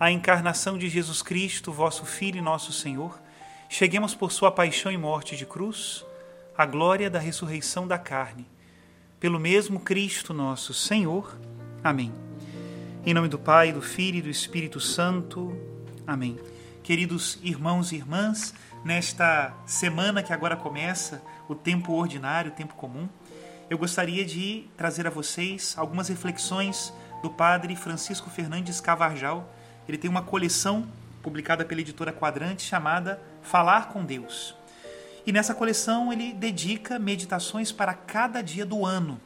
a encarnação de Jesus Cristo, vosso Filho e nosso Senhor, cheguemos por sua paixão e morte de cruz à glória da ressurreição da carne. Pelo mesmo Cristo nosso Senhor. Amém. Em nome do Pai, do Filho e do Espírito Santo. Amém queridos irmãos e irmãs, nesta semana que agora começa, o tempo ordinário, o tempo comum, eu gostaria de trazer a vocês algumas reflexões do padre Francisco Fernandes Cavarjal. Ele tem uma coleção publicada pela editora Quadrante chamada Falar com Deus. E nessa coleção ele dedica meditações para cada dia do ano.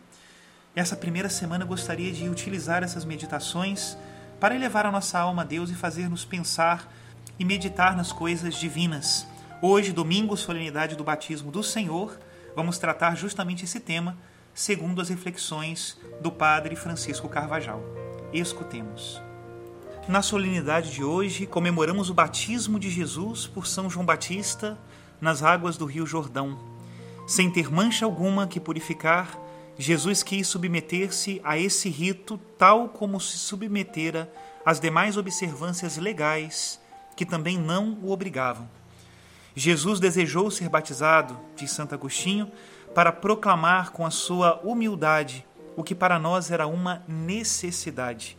Essa primeira semana eu gostaria de utilizar essas meditações para elevar a nossa alma a Deus e fazer-nos pensar e meditar nas coisas divinas. Hoje, domingo, solenidade do batismo do Senhor, vamos tratar justamente esse tema, segundo as reflexões do Padre Francisco Carvajal. Escutemos. Na solenidade de hoje, comemoramos o batismo de Jesus por São João Batista nas águas do Rio Jordão. Sem ter mancha alguma que purificar, Jesus quis submeter-se a esse rito tal como se submetera às demais observâncias legais que também não o obrigavam. Jesus desejou ser batizado, diz Santo Agostinho, para proclamar com a sua humildade o que para nós era uma necessidade.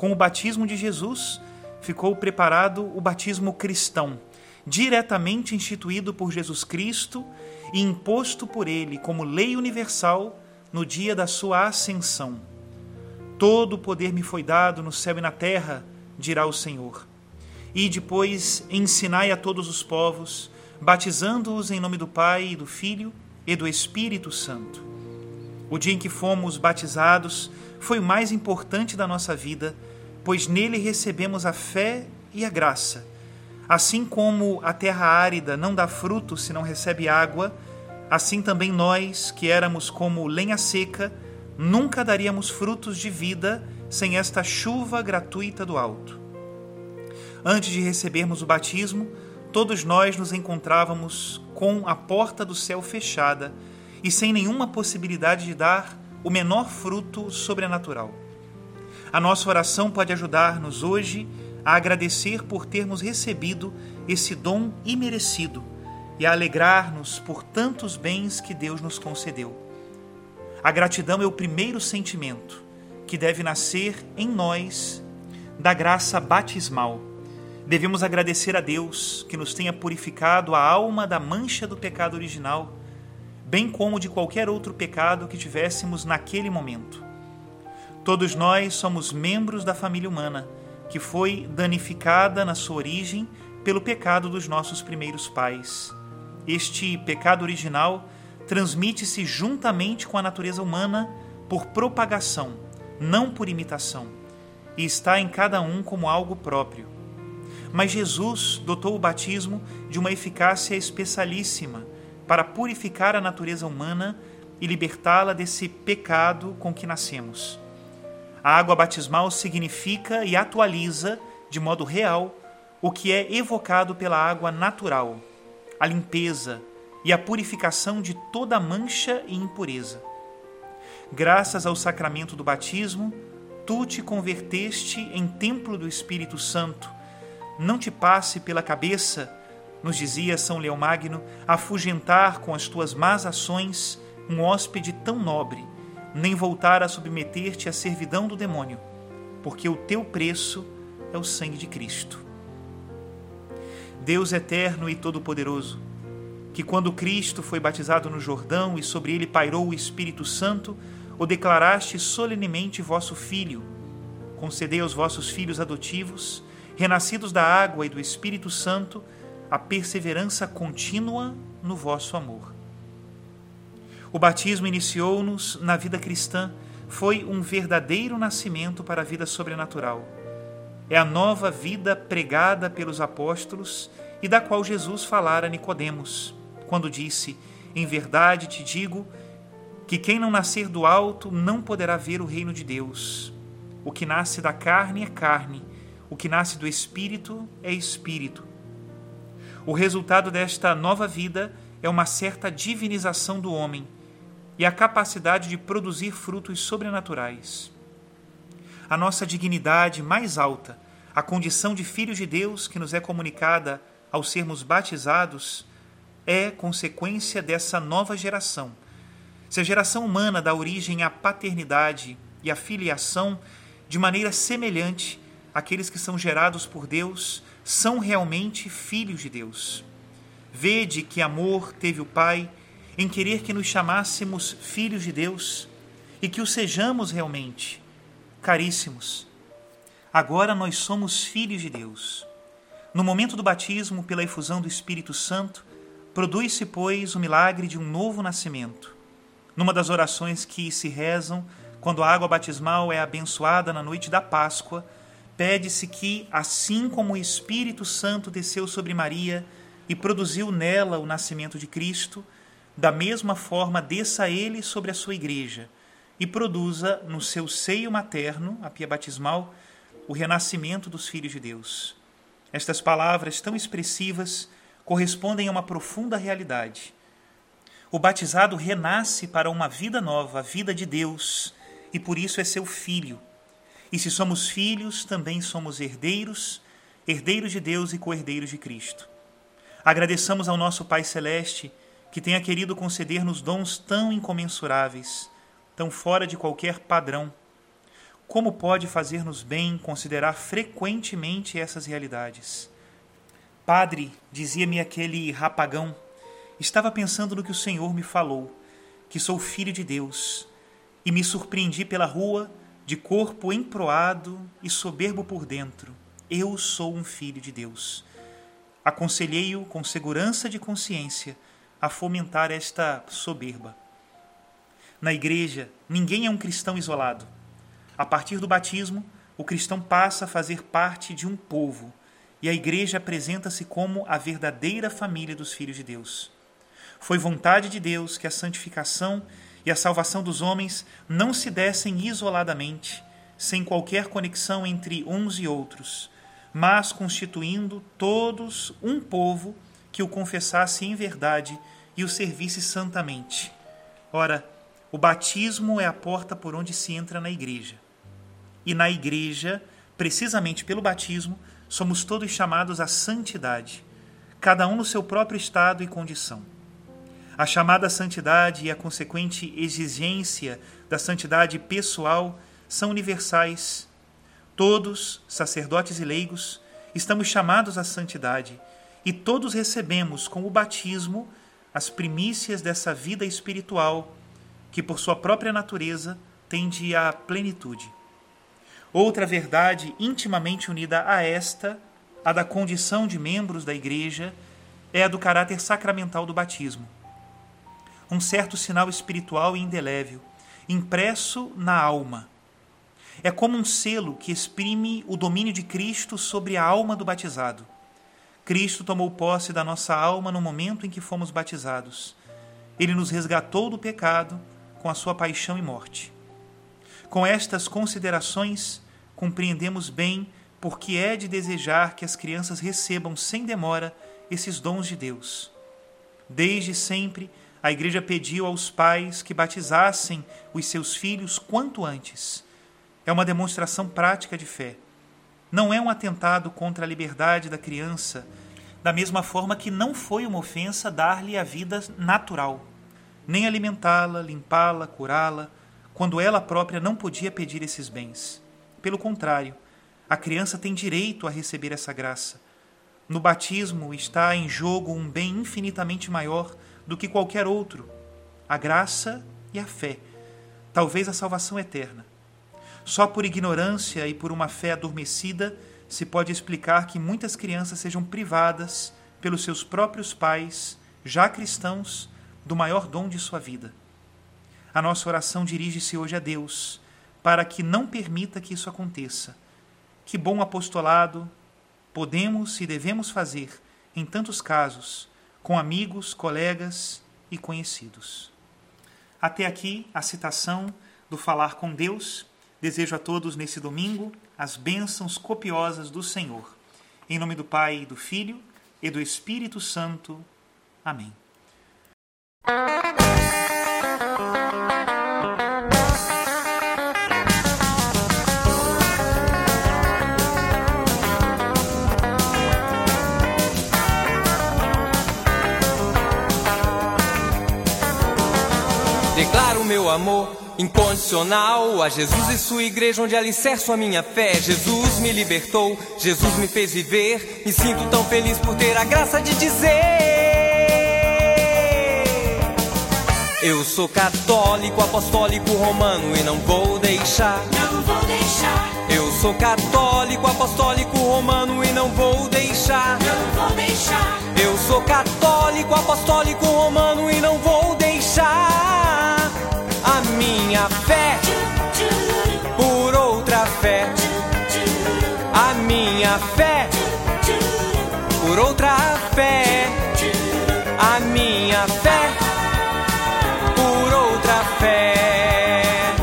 Com o batismo de Jesus, ficou preparado o batismo cristão, diretamente instituído por Jesus Cristo e imposto por ele como lei universal no dia da sua ascensão. Todo o poder me foi dado no céu e na terra, dirá o Senhor e depois ensinai a todos os povos, batizando-os em nome do Pai, do Filho e do Espírito Santo. O dia em que fomos batizados foi o mais importante da nossa vida, pois nele recebemos a fé e a graça. Assim como a terra árida não dá fruto se não recebe água, assim também nós, que éramos como lenha seca, nunca daríamos frutos de vida sem esta chuva gratuita do alto. Antes de recebermos o batismo, todos nós nos encontrávamos com a porta do céu fechada e sem nenhuma possibilidade de dar o menor fruto sobrenatural. A nossa oração pode ajudar-nos hoje a agradecer por termos recebido esse dom imerecido e a alegrar-nos por tantos bens que Deus nos concedeu. A gratidão é o primeiro sentimento que deve nascer em nós da graça batismal Devemos agradecer a Deus que nos tenha purificado a alma da mancha do pecado original, bem como de qualquer outro pecado que tivéssemos naquele momento. Todos nós somos membros da família humana, que foi danificada na sua origem pelo pecado dos nossos primeiros pais. Este pecado original transmite-se juntamente com a natureza humana por propagação, não por imitação, e está em cada um como algo próprio mas Jesus dotou o batismo de uma eficácia especialíssima para purificar a natureza humana e libertá-la desse pecado com que nascemos. A água batismal significa e atualiza, de modo real, o que é evocado pela água natural, a limpeza e a purificação de toda mancha e impureza. Graças ao sacramento do batismo, tu te converteste em templo do Espírito Santo. Não te passe pela cabeça, nos dizia São Leão Magno, afugentar com as tuas más ações um hóspede tão nobre, nem voltar a submeter-te à servidão do demônio, porque o teu preço é o sangue de Cristo. Deus eterno e todo-poderoso, que quando Cristo foi batizado no Jordão e sobre ele pairou o Espírito Santo, o declaraste solenemente vosso Filho. Concedei aos vossos filhos adotivos, renascidos da água e do Espírito Santo, a perseverança contínua no vosso amor. O batismo iniciou-nos na vida cristã, foi um verdadeiro nascimento para a vida sobrenatural é a nova vida pregada pelos apóstolos e da qual Jesus falara a Nicodemos, quando disse: Em verdade te digo que quem não nascer do alto não poderá ver o reino de Deus. O que nasce da carne é carne, o que nasce do espírito é espírito. O resultado desta nova vida é uma certa divinização do homem e a capacidade de produzir frutos sobrenaturais a nossa dignidade mais alta, a condição de filhos de Deus que nos é comunicada ao sermos batizados, é consequência dessa nova geração. Se a geração humana dá origem à paternidade e à filiação de maneira semelhante, aqueles que são gerados por Deus são realmente filhos de Deus. Vede que amor teve o Pai em querer que nos chamássemos filhos de Deus e que o sejamos realmente Caríssimos, agora nós somos filhos de Deus. No momento do batismo, pela efusão do Espírito Santo, produz-se, pois, o milagre de um novo nascimento. Numa das orações que se rezam quando a água batismal é abençoada na noite da Páscoa, pede-se que, assim como o Espírito Santo desceu sobre Maria e produziu nela o nascimento de Cristo, da mesma forma desça ele sobre a sua igreja e produza no seu seio materno, a pia batismal, o renascimento dos filhos de Deus. Estas palavras tão expressivas correspondem a uma profunda realidade. O batizado renasce para uma vida nova, a vida de Deus, e por isso é seu filho. E se somos filhos, também somos herdeiros, herdeiros de Deus e co-herdeiros de Cristo. Agradeçamos ao nosso Pai Celeste que tenha querido conceder-nos dons tão incomensuráveis tão fora de qualquer padrão. Como pode fazer-nos bem considerar frequentemente essas realidades? Padre, dizia-me aquele rapagão, estava pensando no que o Senhor me falou, que sou filho de Deus, e me surpreendi pela rua, de corpo emproado e soberbo por dentro. Eu sou um filho de Deus. Aconselhei-o com segurança de consciência a fomentar esta soberba. Na igreja, ninguém é um cristão isolado. A partir do batismo, o cristão passa a fazer parte de um povo e a igreja apresenta-se como a verdadeira família dos filhos de Deus. Foi vontade de Deus que a santificação e a salvação dos homens não se dessem isoladamente, sem qualquer conexão entre uns e outros, mas constituindo todos um povo que o confessasse em verdade e o servisse santamente. Ora, o batismo é a porta por onde se entra na igreja. E na igreja, precisamente pelo batismo, somos todos chamados à santidade, cada um no seu próprio estado e condição. A chamada santidade e a consequente exigência da santidade pessoal são universais. Todos, sacerdotes e leigos, estamos chamados à santidade e todos recebemos com o batismo as primícias dessa vida espiritual que por sua própria natureza tende à plenitude. Outra verdade intimamente unida a esta, a da condição de membros da Igreja, é a do caráter sacramental do batismo. Um certo sinal espiritual e indelével, impresso na alma. É como um selo que exprime o domínio de Cristo sobre a alma do batizado. Cristo tomou posse da nossa alma no momento em que fomos batizados. Ele nos resgatou do pecado com a sua paixão e morte. Com estas considerações, compreendemos bem porque é de desejar que as crianças recebam sem demora esses dons de Deus. Desde sempre, a Igreja pediu aos pais que batizassem os seus filhos quanto antes. É uma demonstração prática de fé. Não é um atentado contra a liberdade da criança, da mesma forma que não foi uma ofensa dar-lhe a vida natural, nem alimentá-la, limpá-la, curá-la, quando ela própria não podia pedir esses bens. Pelo contrário, a criança tem direito a receber essa graça. No batismo está em jogo um bem infinitamente maior do que qualquer outro: a graça e a fé, talvez a salvação eterna. Só por ignorância e por uma fé adormecida se pode explicar que muitas crianças sejam privadas pelos seus próprios pais, já cristãos, do maior dom de sua vida. A nossa oração dirige-se hoje a Deus, para que não permita que isso aconteça que bom apostolado podemos e devemos fazer em tantos casos com amigos, colegas e conhecidos. Até aqui a citação do Falar com Deus. Desejo a todos nesse domingo as bênçãos copiosas do Senhor. Em nome do Pai, do Filho e do Espírito Santo. Amém. Meu amor incondicional a Jesus e sua igreja, onde alicerço a minha fé. Jesus me libertou, Jesus me fez viver. Me sinto tão feliz por ter a graça de dizer: Eu sou católico, apostólico, romano e não vou deixar. Não vou deixar. Eu sou católico, apostólico, romano e não vou deixar. Não vou deixar. Eu sou católico, apostólico, romano e não vou deixar minha fé por outra fé. A minha fé por outra fé. A minha fé por outra fé.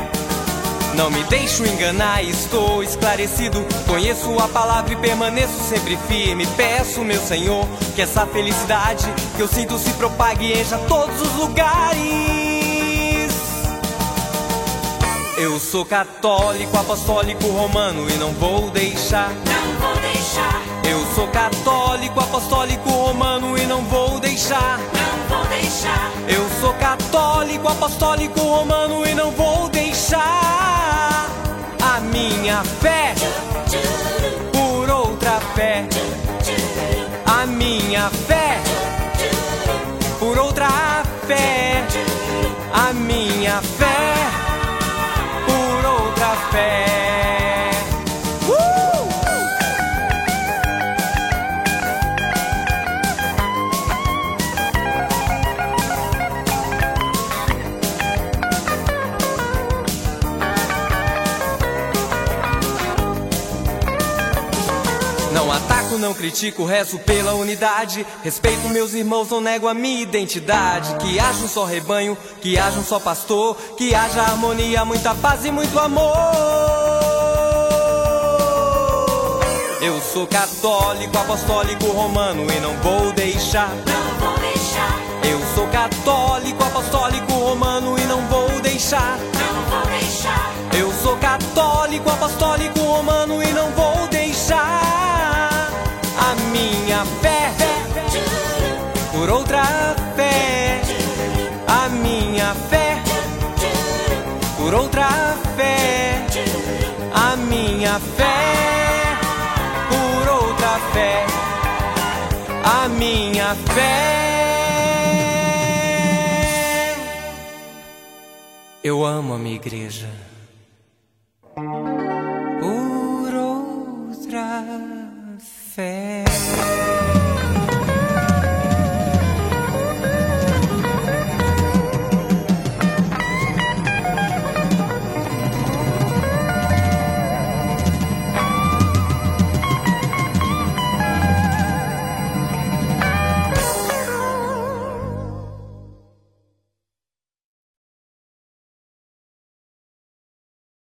Não me deixo enganar, estou esclarecido. Conheço a palavra e permaneço sempre firme. Peço, meu Senhor, que essa felicidade que eu sinto se propague em já todos os lugares. Sou católico, apostólico, romano e não vou deixar. Não vou deixar. Eu sou católico, apostólico, romano e não vou deixar. Não vou deixar. Eu sou católico, apostólico, romano e não vou deixar a minha fé por outra fé. A minha fé por outra fé. A minha fé outra critico, rezo pela unidade. Respeito meus irmãos, não nego a minha identidade. Que haja um só rebanho, que haja um só pastor. Que haja harmonia, muita paz e muito amor. Eu sou católico, apostólico, romano e não vou deixar. Não vou deixar. Eu sou católico, apostólico, romano e não vou deixar. Não vou deixar. Eu sou católico, apostólico, romano e não vou fé por outra fé. A minha fé. Eu amo a minha igreja. Por outra fé.